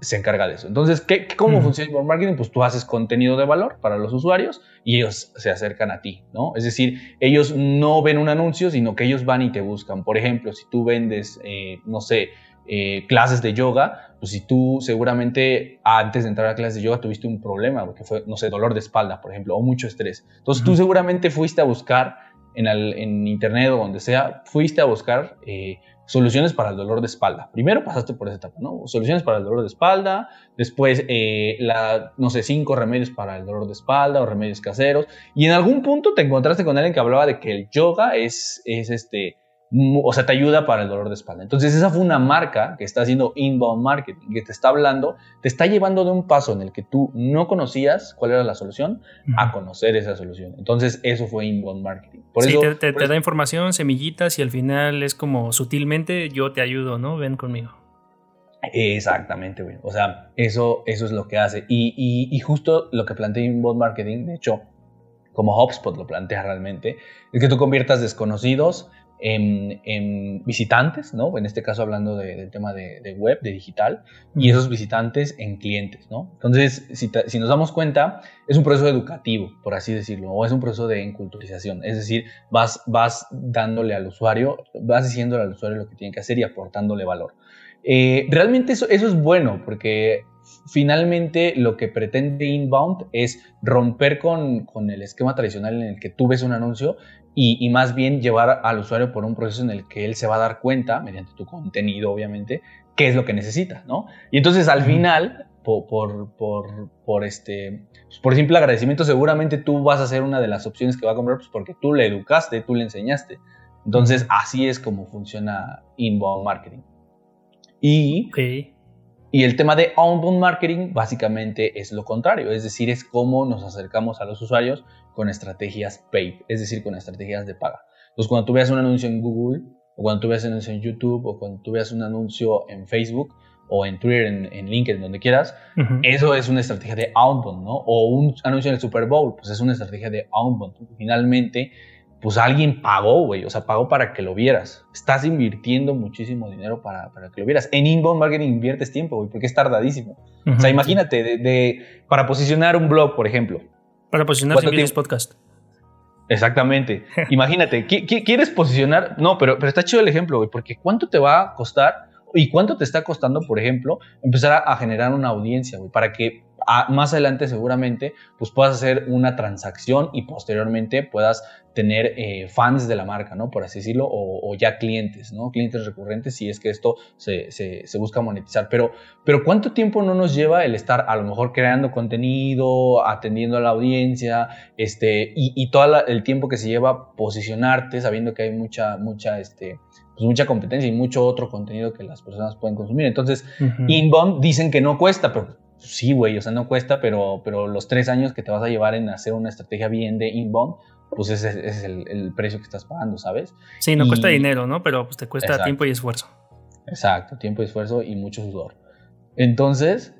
se encarga de eso. Entonces, ¿qué, ¿cómo funciona inbound marketing? Pues tú haces contenido de valor para los usuarios y ellos se acercan a ti, ¿no? Es decir, ellos no ven un anuncio, sino que ellos van y te buscan. Por ejemplo, si tú vendes, eh, no sé, eh, clases de yoga, pues si tú seguramente antes de entrar a clases de yoga tuviste un problema, porque fue, no sé, dolor de espalda, por ejemplo, o mucho estrés. Entonces tú seguramente fuiste a buscar en, en, internet o donde sea, fuiste a buscar eh, soluciones para el dolor de espalda. Primero pasaste por esa etapa, ¿no? Soluciones para el dolor de espalda, después, eh, la, no sé, cinco remedios para el dolor de espalda o remedios caseros, y en algún punto te encontraste con alguien que hablaba de que el yoga es, es este o sea, te ayuda para el dolor de espalda. Entonces, esa fue una marca que está haciendo inbound marketing, que te está hablando, te está llevando de un paso en el que tú no conocías cuál era la solución a conocer esa solución. Entonces, eso fue inbound marketing. Por sí, te, da información, semillitas y al final es como sutilmente yo te ayudo, ¿no? Ven conmigo. Exactamente, güey. O sea, eso, eso es lo que hace. Y, y justo lo que plantea inbound marketing, de hecho, como HubSpot lo plantea realmente, es que tú conviertas desconocidos en, visitantes, ¿no? En este caso hablando del tema de, web, de digital, y esos visitantes en clientes, ¿no? Entonces, si, nos damos cuenta, es un proceso educativo, por así decirlo, o es un proceso de enculturización, es decir, vas, vas dándole al usuario, vas diciéndole al usuario lo que tiene que hacer y aportándole valor. Eh, realmente eso, eso es bueno, porque finalmente lo que pretende Inbound es romper con, con, el esquema tradicional en el que tú ves un anuncio y, más bien llevar al usuario por un proceso en el que él se va a dar cuenta, mediante tu contenido obviamente, qué es lo que necesita, ¿no? Y entonces al final, por, por, por, este, pues, por simple agradecimiento, seguramente tú vas a ser una de las opciones que va a comprar pues porque tú le educaste, tú le enseñaste. Entonces así es como funciona inbound marketing. Y y el tema de outbound marketing básicamente es lo contrario, es decir, es cómo nos acercamos a los usuarios con estrategias paid, es decir, con estrategias de paga. Entonces, cuando tú veas un anuncio en Google, o cuando tú veas un anuncio en YouTube, o cuando tú veas un anuncio en Facebook, o en Twitter, en, LinkedIn, donde quieras, eso es una estrategia de outbound, ¿no? O un anuncio en el Super Bowl, pues es una estrategia de outbound. Finalmente, pues alguien pagó, güey, o sea, pagó para que lo vieras. Estás invirtiendo muchísimo dinero para, para que lo vieras. En inbound marketing inviertes tiempo, güey, porque es tardadísimo. O sea, imagínate, de, para posicionar un blog, por ejemplo. Para posicionar Sin Podcast. Exactamente. Imagínate, ¿quieres posicionar? No, pero, pero está chido el ejemplo, güey, porque ¿cuánto te va a costar y cuánto te está costando, por ejemplo, empezar a, a generar una audiencia, güey, para que más adelante seguramente pues puedas hacer una transacción y posteriormente puedas tener eh, fans de la marca, ¿no? Por así decirlo, o, ya clientes, ¿no? Clientes recurrentes si es que esto se, busca monetizar. Pero, pero ¿cuánto tiempo no nos lleva el estar a lo mejor creando contenido, atendiendo a la audiencia, este, y, todo el tiempo que se lleva posicionarte, sabiendo que hay mucha, mucha, este, pues mucha competencia y mucho otro contenido que las personas pueden consumir. Entonces, inbound dicen que no cuesta, pero sí, güey, o sea, no cuesta, pero, pero los tres años que te vas a llevar en hacer una estrategia bien de inbound, pues ese, es el, precio que estás pagando, ¿sabes? Sí, no cuesta dinero, ¿no? Pero pues te cuesta tiempo y esfuerzo. Exacto, tiempo y esfuerzo y mucho sudor. Entonces,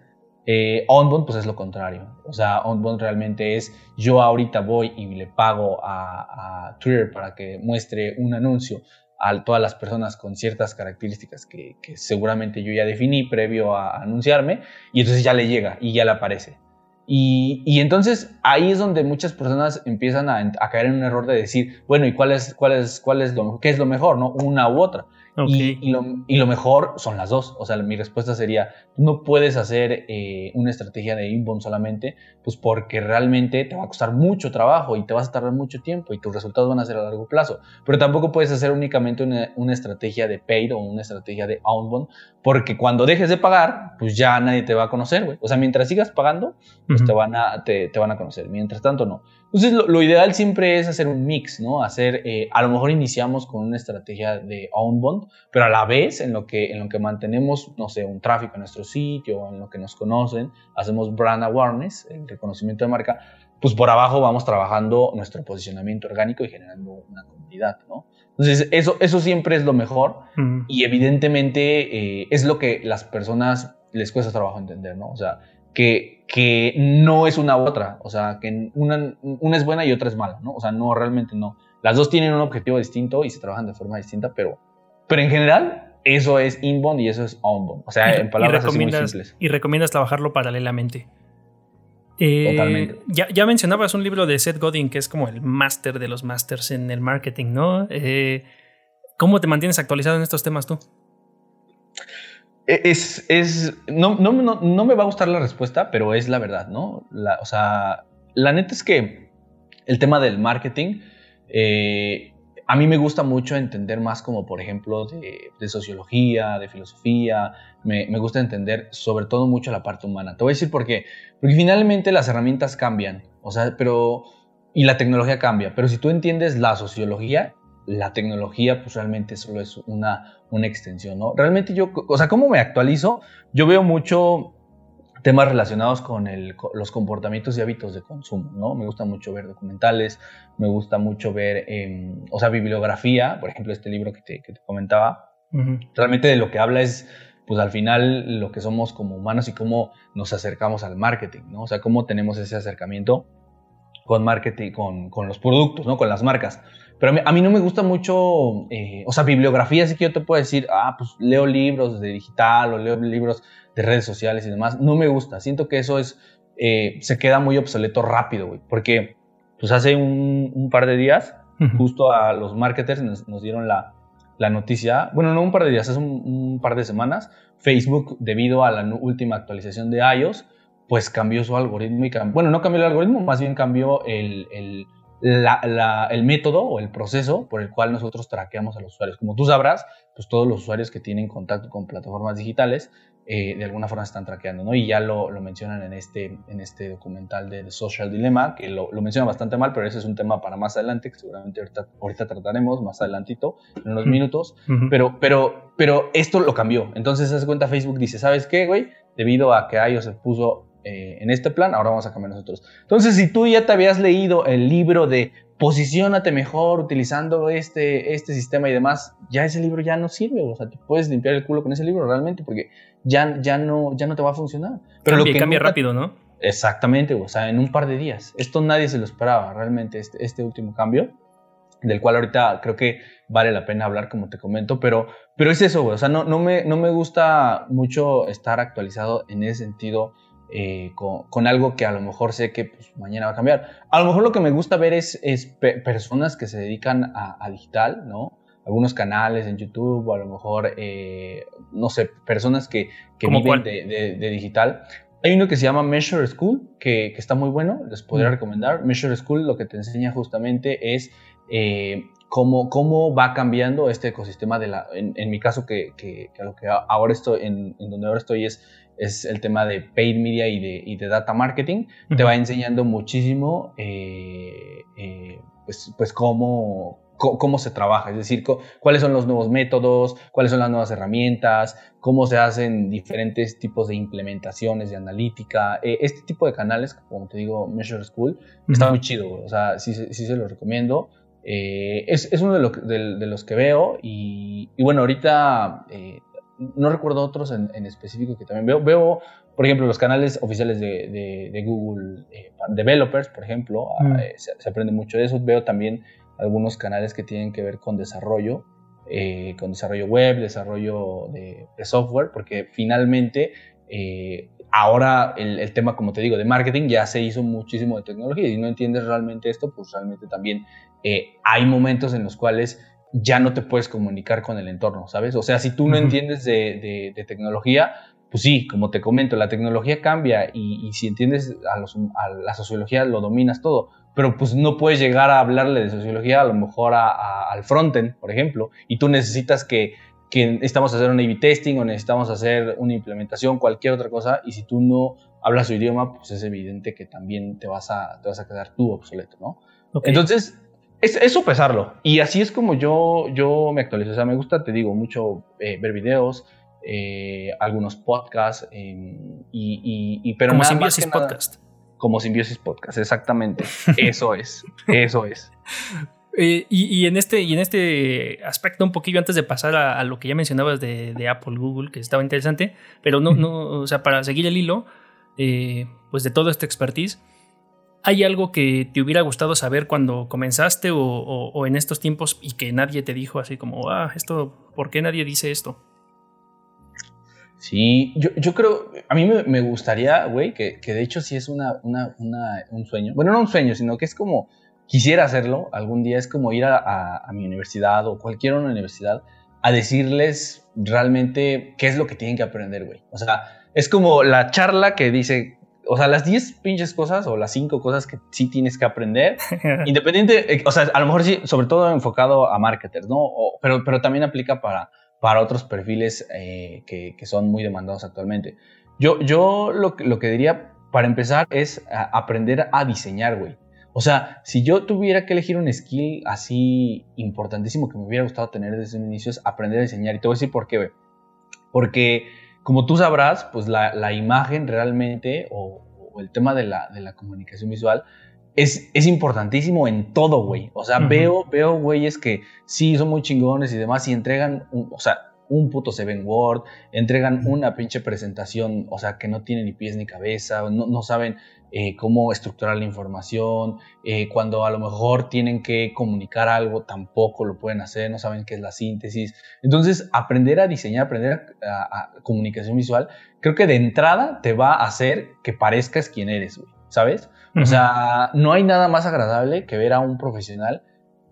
eh, onbound pues es lo contrario. O sea, onbound realmente es yo ahorita voy y le pago a, a Twitter para que muestre un anuncio a todas las personas con ciertas características que, seguramente yo ya definí previo a anunciarme y entonces ya le llega y ya le aparece. Y, entonces ahí es donde muchas personas empiezan a, caer en un error de decir, bueno, ¿y cuál es, cuál es, cuál lo, qué es lo mejor, no? Una u otra. Y, lo, mejor son las dos. O sea, mi respuesta sería, no puedes hacer eh, una estrategia de inbound solamente, pues porque realmente te va a costar mucho trabajo y te vas a tardar mucho tiempo y tus resultados van a ser a largo plazo. Pero tampoco puedes hacer únicamente una, estrategia de paid o una estrategia de outbound, porque cuando dejes de pagar, pues ya nadie te va a conocer, güey. O sea, mientras sigas pagando, pues te, van a, te, te van a conocer. Mientras tanto, no. Entonces, lo, ideal siempre es hacer un mix, ¿no? Hacer, eh, a lo mejor iniciamos con una estrategia de outbound, pero a la vez en lo, que, en lo que mantenemos, no sé, un tráfico en nuestro sitio, en lo que nos conocen, hacemos brand awareness, el reconocimiento de marca, pues por abajo vamos trabajando nuestro posicionamiento orgánico y generando una comunidad, ¿no? Entonces, eso, eso siempre es lo mejor y evidentemente eh, es lo que las personas les cuesta trabajo entender, ¿no? O sea, que, que no es una u otra, o sea, que una, una es buena y otra es mala, ¿no? O sea, no, realmente no. Las dos tienen un objetivo distinto y se trabajan de forma distinta, pero, pero en general eso es inbound y eso es outbound. O sea, en palabras así muy simples. Y recomiendas trabajarlo paralelamente. Eh, Totalmente. Ya, ya, mencionabas un libro de Seth Godin que es como el máster de los masters en el marketing, ¿no? Eh, ¿Cómo te mantienes actualizado en estos temas tú? E, es, es no, no, no, me va a gustar la respuesta, pero es la verdad, ¿no? La, o sea, la neta es que el tema del marketing, eh, a mí me gusta mucho entender más como, por ejemplo, de, sociología, de filosofía, me, me, gusta entender sobre todo mucho la parte humana. Te voy a decir por qué. Porque finalmente las herramientas cambian, o sea, pero... Y la tecnología cambia, pero si tú entiendes la sociología, la tecnología pues realmente solo es una, una extensión, ¿no? Realmente yo, o sea, ¿cómo me actualizo? Yo veo mucho temas relacionados con el, los comportamientos y hábitos de consumo, ¿no? Me gusta mucho ver documentales, me gusta mucho ver, em, o sea, bibliografía, por ejemplo, este libro que te, que te comentaba, realmente de lo que habla es, pues al final, lo que somos como humanos y cómo nos acercamos al marketing, ¿no? O sea, cómo tenemos ese acercamiento con marketing, con, con los productos, ¿no? Con las marcas. Pero a mí, no me gusta mucho, eh, o sea, bibliografía, así que yo te puedo decir, ah, pues leo libros de digital o leo libros de redes sociales y demás. No me gusta. Siento que eso es, eh, se queda muy obsoleto rápido, güey. Porque, pues hace un, par de días, justo a los marketers nos, dieron la, la, noticia, bueno, no un par de días, hace un, par de semanas, Facebook, debido a la última actualización de iOS, pues cambió su algoritmo y cambió, bueno, no cambió el algoritmo, más bien cambió el, el el método o el proceso por el cual nosotros traqueamos a los usuarios. Como tú sabrás, pues todos los usuarios que tienen contacto con plataformas digitales eh, de alguna forma están traqueando, ¿no? Y ya lo, lo, mencionan en este, en este documental de The Social Dilemma, que lo, lo menciona bastante mal, pero ese es un tema para más adelante, que seguramente ahorita, ahorita trataremos más adelantito, en unos minutos, pero, pero, pero esto lo cambió. Entonces, se cuenta, Facebook dice, ¿sabes qué, güey? Debido a que iOS se puso eh, en este plan, ahora vamos a cambiar nosotros. Entonces, si tú ya te habías leído el libro de posicionate mejor utilizando este, este sistema y demás, ya ese libro ya no sirve, o sea, te puedes limpiar el culo con ese libro realmente porque ya, ya, no, ya no te va a funcionar. Pero lo que cambia rápido, ¿no? Exactamente, o sea, en un par de días. Esto nadie se lo esperaba realmente, este, este último cambio. del cual ahorita creo que vale la pena hablar, como te comento, pero, pero es eso, güey. O sea, no, no, me, no me gusta mucho estar actualizado en ese sentido eh, con, algo que a lo mejor sé que pues, mañana va a cambiar. A lo mejor lo que me gusta ver es, es personas que se dedican a, digital, ¿no? Algunos canales en YouTube o a lo mejor, eh, no sé, personas que, que viven de, de, digital. Hay uno que se llama Measure School, que, que está muy bueno, les podría mm. recomendar. Measure School lo que te enseña justamente es eh, cómo, cómo va cambiando este ecosistema de la, en, mi caso que, que, que ahora estoy, en, en donde ahora estoy es es el tema de paid media y de, y de data marketing. Te va enseñando muchísimo eh, eh, pues, pues cómo, cómo se trabaja, es decir, cuáles son los nuevos métodos, cuáles son las nuevas herramientas, cómo se hacen diferentes tipos de implementaciones de analítica. Eh, este tipo de canales, como te digo, Measure School, está muy chido, o sea, sí, sí se los recomiendo. es, es, uno de, de, los que veo y, y bueno, ahorita no recuerdo otros en, específico que también veo. Veo, por ejemplo, los canales oficiales de, Google eh, Developers, por ejemplo, ah, mm. eh, se, aprende mucho de eso. Veo también algunos canales que tienen que ver con desarrollo, eh, con desarrollo web, desarrollo de, software, porque finalmente ahora el, tema, como te digo, de marketing ya se hizo muchísimo de tecnología y si no entiendes realmente esto, pues realmente también hay momentos en los cuales ya no te puedes comunicar con el entorno, ¿sabes? O sea, si tú no entiendes de, tecnología, pues sí, como te comento, la tecnología cambia y, si entiendes a, la sociología lo dominas todo, pero pues no puedes llegar a hablarle de sociología a lo mejor al frontend, por ejemplo, y tú necesitas que, que necesitamos hacer un A-B testing o necesitamos hacer una implementación, cualquier otra cosa, y si tú no hablas su idioma, pues es evidente que también te vas a, te vas a quedar tú obsoleto, ¿no? Entonces, es, eso pesarlo. Y así es como yo, yo me actualizo. O sea, me gusta, te digo, mucho eh, ver videos, eh, algunos podcasts, em, y, y, pero como Simbiosis Podcast. como Simbiosis Podcast, exactamente. eso es, eso es. Eh, y, en este, y en este aspecto, un poquillo antes de pasar a, lo que ya mencionabas de, de, Apple, Google, que estaba interesante, pero no, no, o sea, para seguir el hilo, pues de todo este expertise, ¿Hay algo que te hubiera gustado saber cuando comenzaste o, en estos tiempos y que nadie te dijo así como, ah, esto, ¿por qué nadie dice esto? Sí, yo, creo, a mí me, gustaría, güey, que, de hecho sí es una, un sueño, bueno, no un sueño, sino que es como, quisiera hacerlo algún día, es como ir a, a mi universidad o cualquier otra universidad a decirles realmente qué es lo que tienen que aprender, güey. O sea, es como la charla que dice, o sea, las 10 pinches cosas o las 5 cosas que sí tienes que aprender, independiente, eh, o sea, a lo mejor sí, sobre todo enfocado a marketers, ¿no? pero, pero también aplica para, para otros perfiles eh, que, que, son muy demandados actualmente. Yo, yo lo, lo que diría para empezar es aprender a diseñar, güey. O sea, si yo tuviera que elegir un skill así importantísimo que me hubiera gustado tener desde un inicio es aprender a diseñar. Y te voy a decir por qué, güey. Porque como tú sabrás, pues la, imagen realmente o, el tema de la, de la comunicación visual es, es, importantísimo en todo, güey. O sea, veo, veo güeyes que sí son muy chingones y demás y entregan, o sea, un puto Seven Word, entregan una pinche presentación, o sea, que no tiene ni pies ni cabeza, no, no saben eh, cómo estructurar la información, eh, cuando a lo mejor tienen que comunicar algo, tampoco lo pueden hacer, no saben qué es la síntesis. Entonces, aprender a diseñar, aprender a, comunicación visual, creo que de entrada te va a hacer que parezcas quien eres, güey, ¿sabes? O sea, no hay nada más agradable que ver a un profesional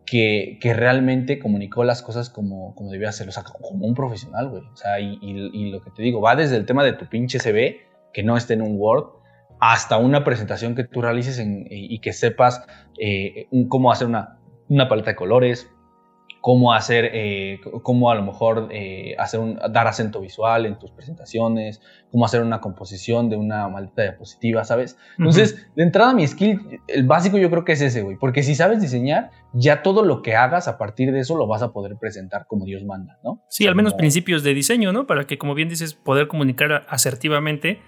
que, que, realmente comunicó las cosas como, como debía hacerlo, o sea, como un profesional, güey. O sea, y, y, lo que te digo, va desde el tema de tu pinche CV, que no esté en un Word, hasta una presentación que tú realices y, que sepas eh, cómo hacer una, una paleta de colores, cómo hacer, eh, cómo a lo mejor eh, hacer un, dar acento visual en tus presentaciones, cómo hacer una composición de una maldita diapositiva, ¿sabes? Entonces, de entrada mi skill, el básico yo creo que es ese, güey, porque si sabes diseñar, ya todo lo que hagas a partir de eso lo vas a poder presentar como Dios manda, ¿no? Sí, al menos principios de diseño, ¿no? Para que, como bien dices, poder comunicar asertivamente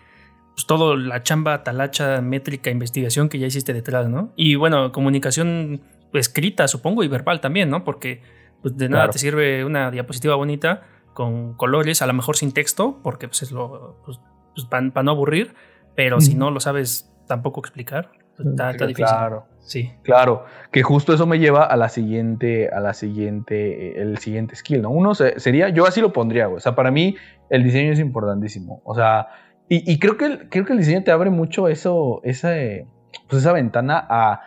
pues todo la chamba, talacha, métrica, investigación que ya hiciste detrás, ¿no? Y bueno, comunicación escrita, supongo, y verbal también, ¿no? Porque pues de nada te sirve una diapositiva bonita con colores, a lo mejor sin texto, porque pues es lo, pues, pues para no aburrir, pero si no lo sabes tampoco explicar, Está, está difícil. Claro. Sí. Claro, que justo eso me lleva a la siguiente, a la siguiente, eh, el siguiente skill, ¿no? Uno se- sería, yo así lo pondría, güey. O sea, para mí el diseño es importantísimo. O sea, y, creo, que el, creo que el diseño te abre mucho eso, esa, eh, pues esa ventana a,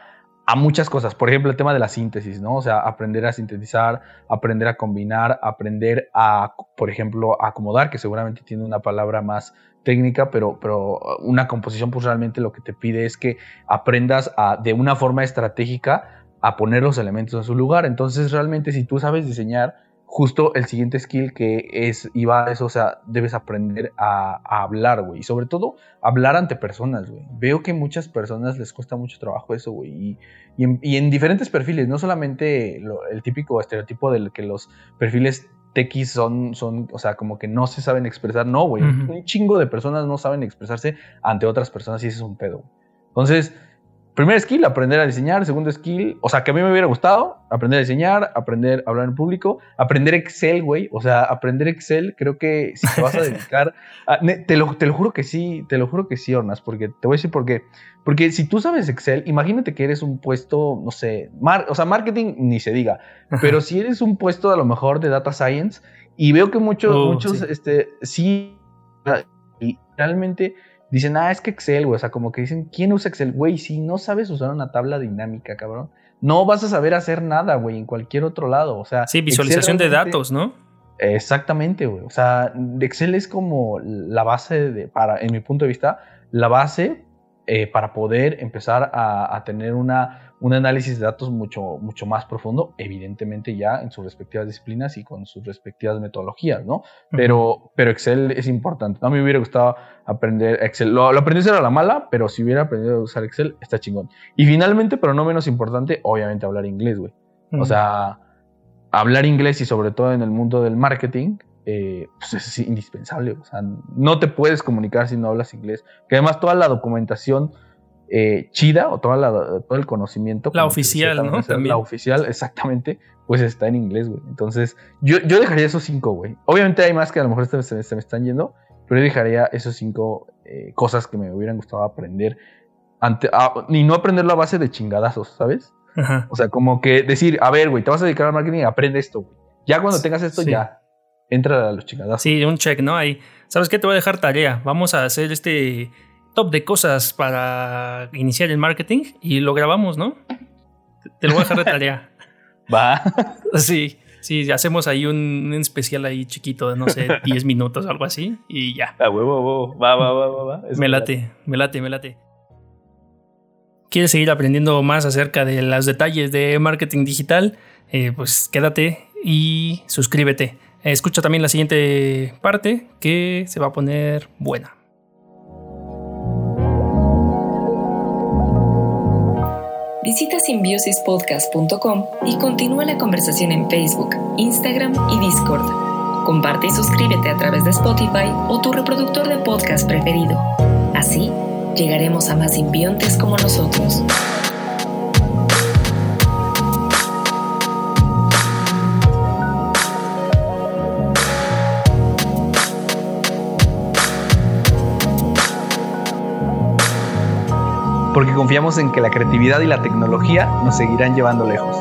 a muchas cosas. Por ejemplo, el tema de la síntesis, ¿no? O sea, aprender a sintetizar, aprender a combinar, aprender a, por ejemplo, acomodar, que seguramente tiene una palabra más técnica, pero, pero una composición, pues realmente lo que te pide es que aprendas a, de una forma estratégica a poner los elementos en su lugar. Entonces, realmente, si tú sabes diseñar, justo el siguiente skill que es, y va a eso, o sea, debes aprender a, a hablar, güey. Y sobre todo, hablar ante personas, güey. Veo que muchas personas les cuesta mucho trabajo eso, güey. Y, y, en, y en diferentes perfiles, no solamente lo- el típico estereotipo del que los perfiles techis son, son, o sea, como que no se saben expresar. No, güey. Un chingo de personas no saben expresarse ante otras personas y ese es un pedo. Entonces, primer skill, aprender a diseñar. Segundo skill, o sea, que a mí me hubiera gustado, aprender a diseñar, aprender a hablar en público, aprender Excel, güey. O sea, aprender Excel, creo que si te vas a dedicar, a- te, lo, te lo juro que sí, te lo juro que sí, Ornas, porque te voy a decir por qué. Porque si tú sabes Excel, imagínate que eres un puesto, no sé, mar- o sea, marketing ni se diga, pero si eres un puesto a lo mejor de data science y veo que muchos, Oh, muchos, sí. este, sí, y realmente dicen, ah, es que Excel, güey, o sea, como que dicen, ¿quién usa Excel? Güey, si no sabes usar una tabla dinámica, cabrón, no vas a saber hacer nada, güey, en cualquier otro lado, o sea. Sí, visualización de datos, ¿no? Exactamente, güey. O sea, Excel es como la base de, para, en mi punto de vista, la base eh, para poder empezar a, a tener una, un análisis de datos mucho, mucho más profundo, evidentemente ya en sus respectivas disciplinas y con sus respectivas metodologías, ¿no? Pero, pero Excel es importante. No me hubiera gustado aprender Excel. Lo, lo aprendí a a la mala, pero si hubiera aprendido a usar Excel, está chingón. Y finalmente, pero no menos importante, obviamente hablar inglés, güey. O sea, hablar inglés y sobre todo en el mundo del marketing, eh, pues es indispensable. O sea, no te puedes comunicar si no hablas inglés. Que además toda la documentación eh, chida o toda la, todo el conocimiento. La oficial, ¿no? También. La oficial, exactamente, pues está en inglés, güey. Entonces, yo, yo dejaría esos cinco, güey. Obviamente hay más que a lo mejor se, se- se me están yendo, pero yo dejaría esos cinco eh, cosas que me hubieran gustado aprender. Ante, a- y no aprenderlo a base de chingadazos, ¿sabes? Ajá. O sea, como que decir, a ver, güey, te vas a dedicar al marketing, aprende esto, güey. Ya cuando tengas esto, Sí. ya entra a los chingadazos. Sí, un check, ¿no? Ahí. ¿Sabes qué? Te voy a dejar tarea. Vamos a hacer este top de cosas para iniciar el marketing y lo grabamos, ¿no? Te- lo voy a dejar de tarea. Va. Sí, sí, hacemos ahí un, un especial ahí chiquito de, no sé, 10 minutos, algo así, y ya. A huevo, huevo. Va, va, va, va, va. Me late, me late, me late. ¿Quieres seguir aprendiendo más acerca de los detalles de marketing digital? Eh, pues quédate y suscríbete. Escucha también la siguiente parte que se va a poner buena. Visita simbiosispodcast.com y continúa la conversación en Facebook, Instagram y Discord. Comparte y suscríbete a través de Spotify o tu reproductor de podcast preferido. Así, llegaremos a más simbiontes como nosotros. Porque confiamos en que la creatividad y la tecnología nos seguirán llevando lejos.